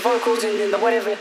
vocals and, and the whatever.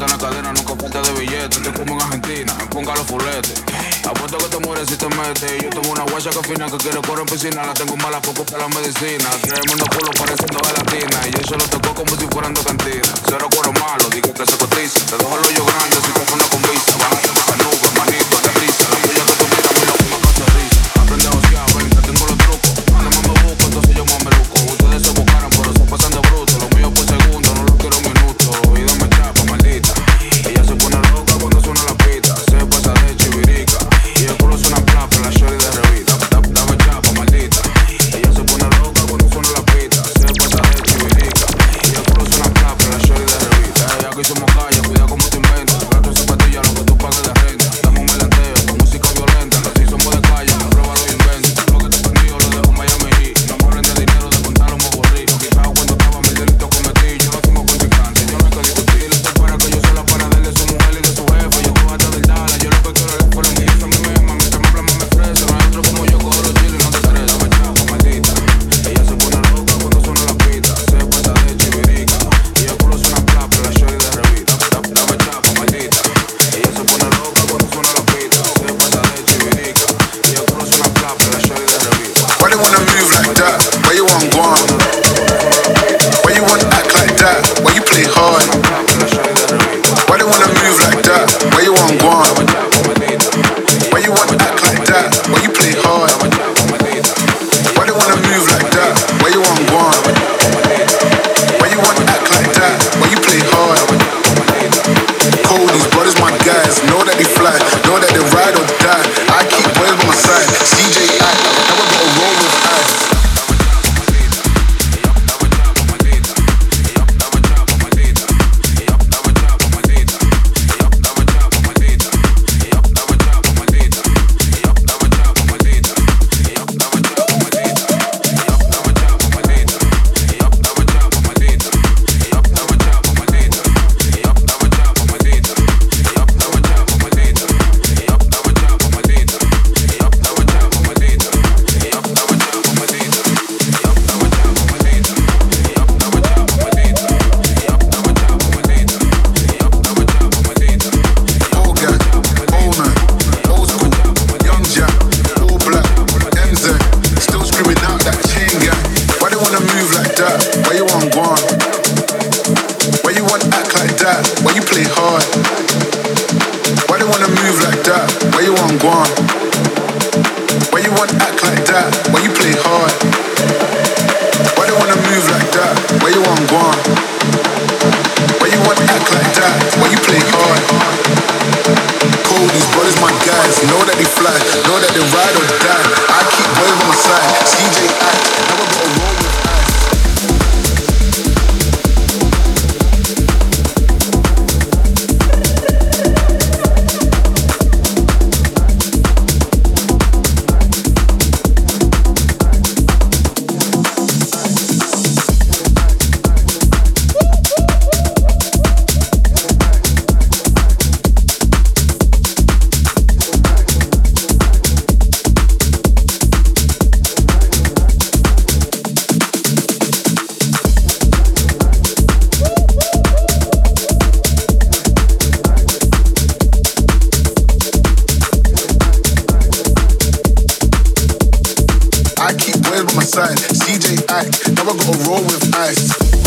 en la cadena, nunca falta de billetes. Te como en Argentina, ponga los fuletes. Apuesto que te mueres si te metes. Yo tengo una guacha que fina que quiere correr en piscina. La tengo mala poco para la medicina. Tremendo culo pareciendo gelatina. Y yo solo toco como si fueran de cantina. Cero cuero malo, digo que se cotiza. Te dejo el hoyo grande si te pones con vista. my side. CJ Ack, now I gotta roll with ice.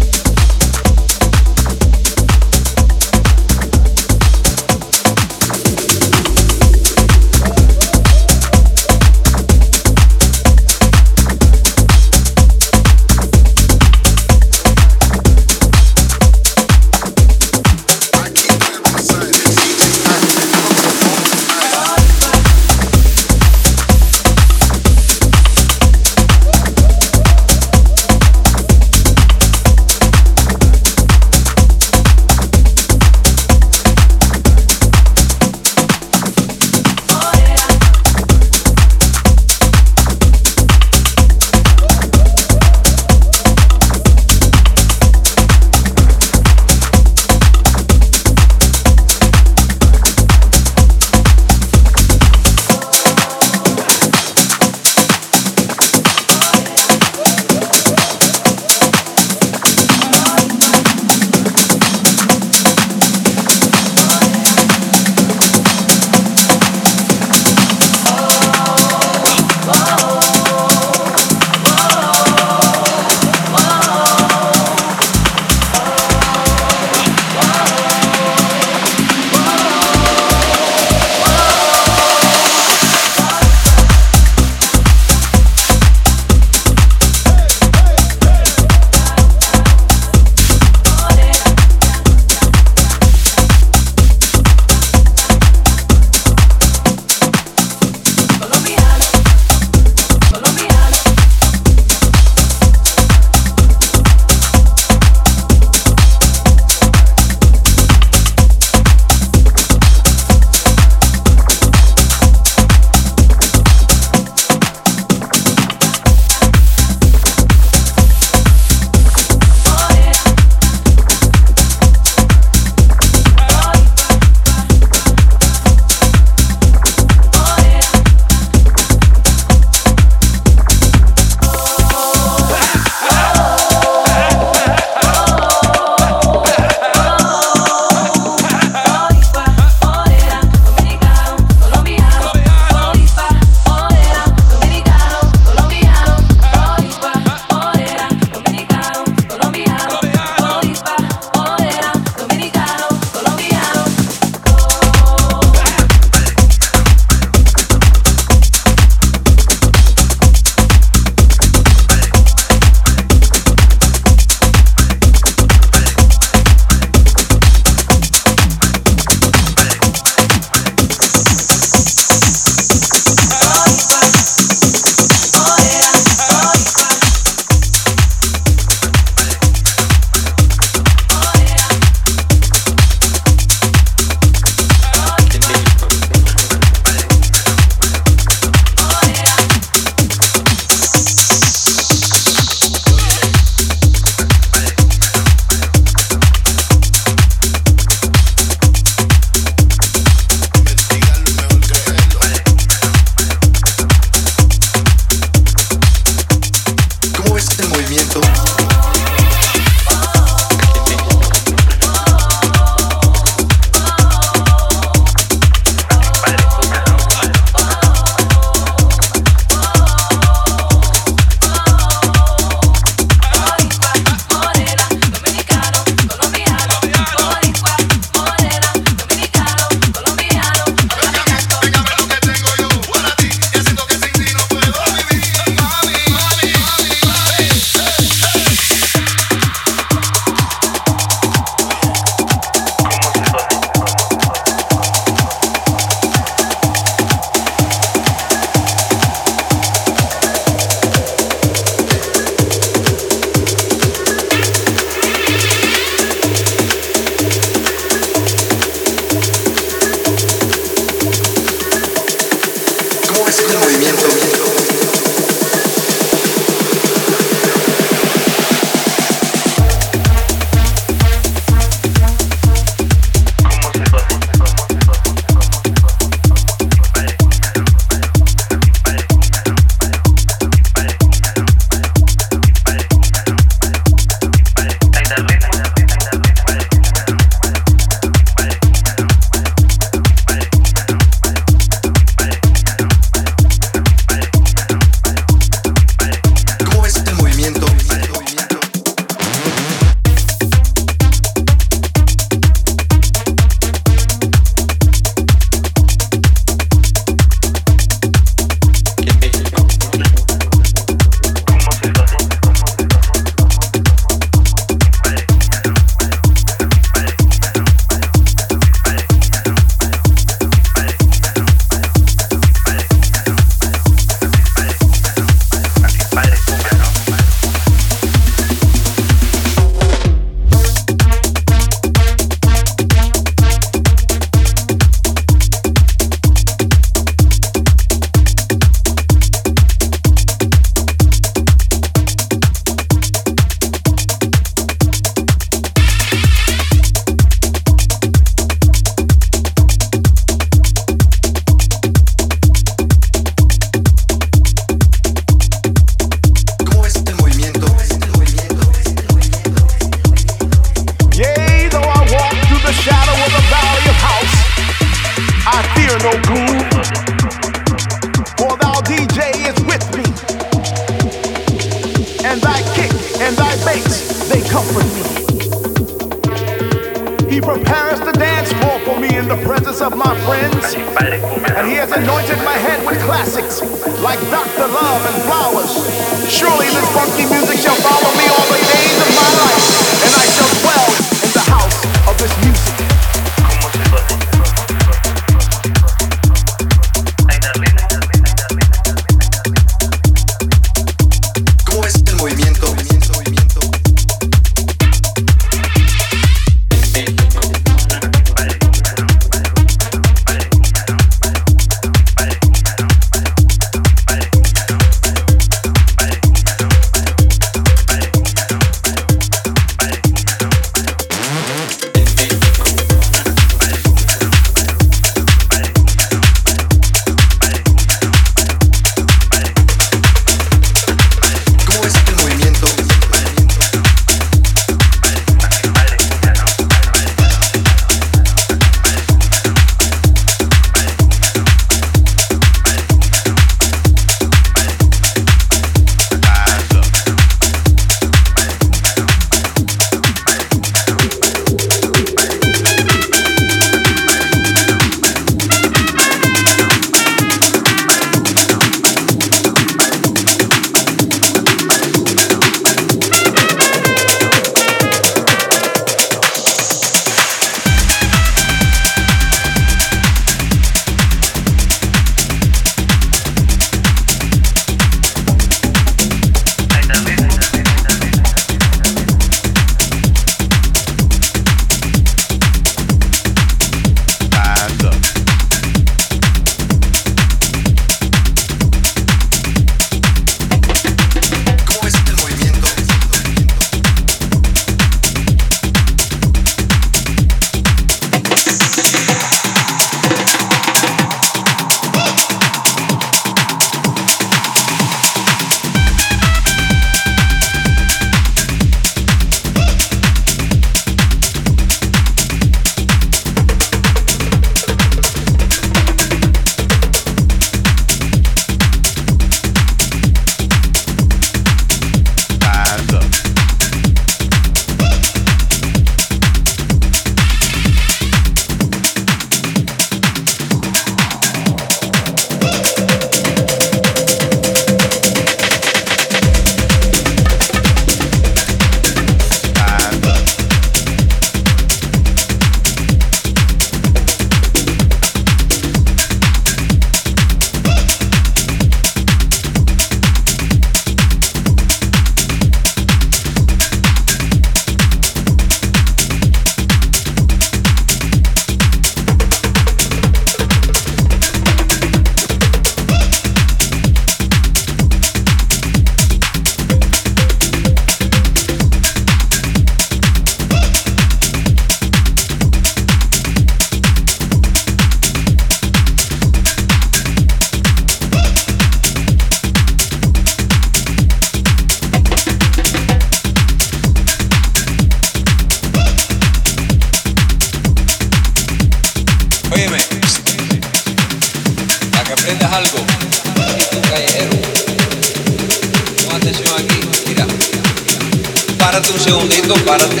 párate un segundito, párate.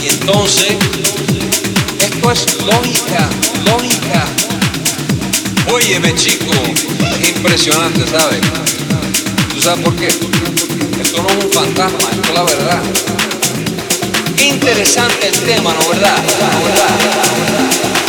Y entonces, esto es lógica, lógica. Óyeme chico, es impresionante, ¿sabes? ¿Tú sabes por qué? Esto no es un fantasma, esto es la verdad. Qué interesante el tema, ¿no verdad? ¿No ¿No verdad?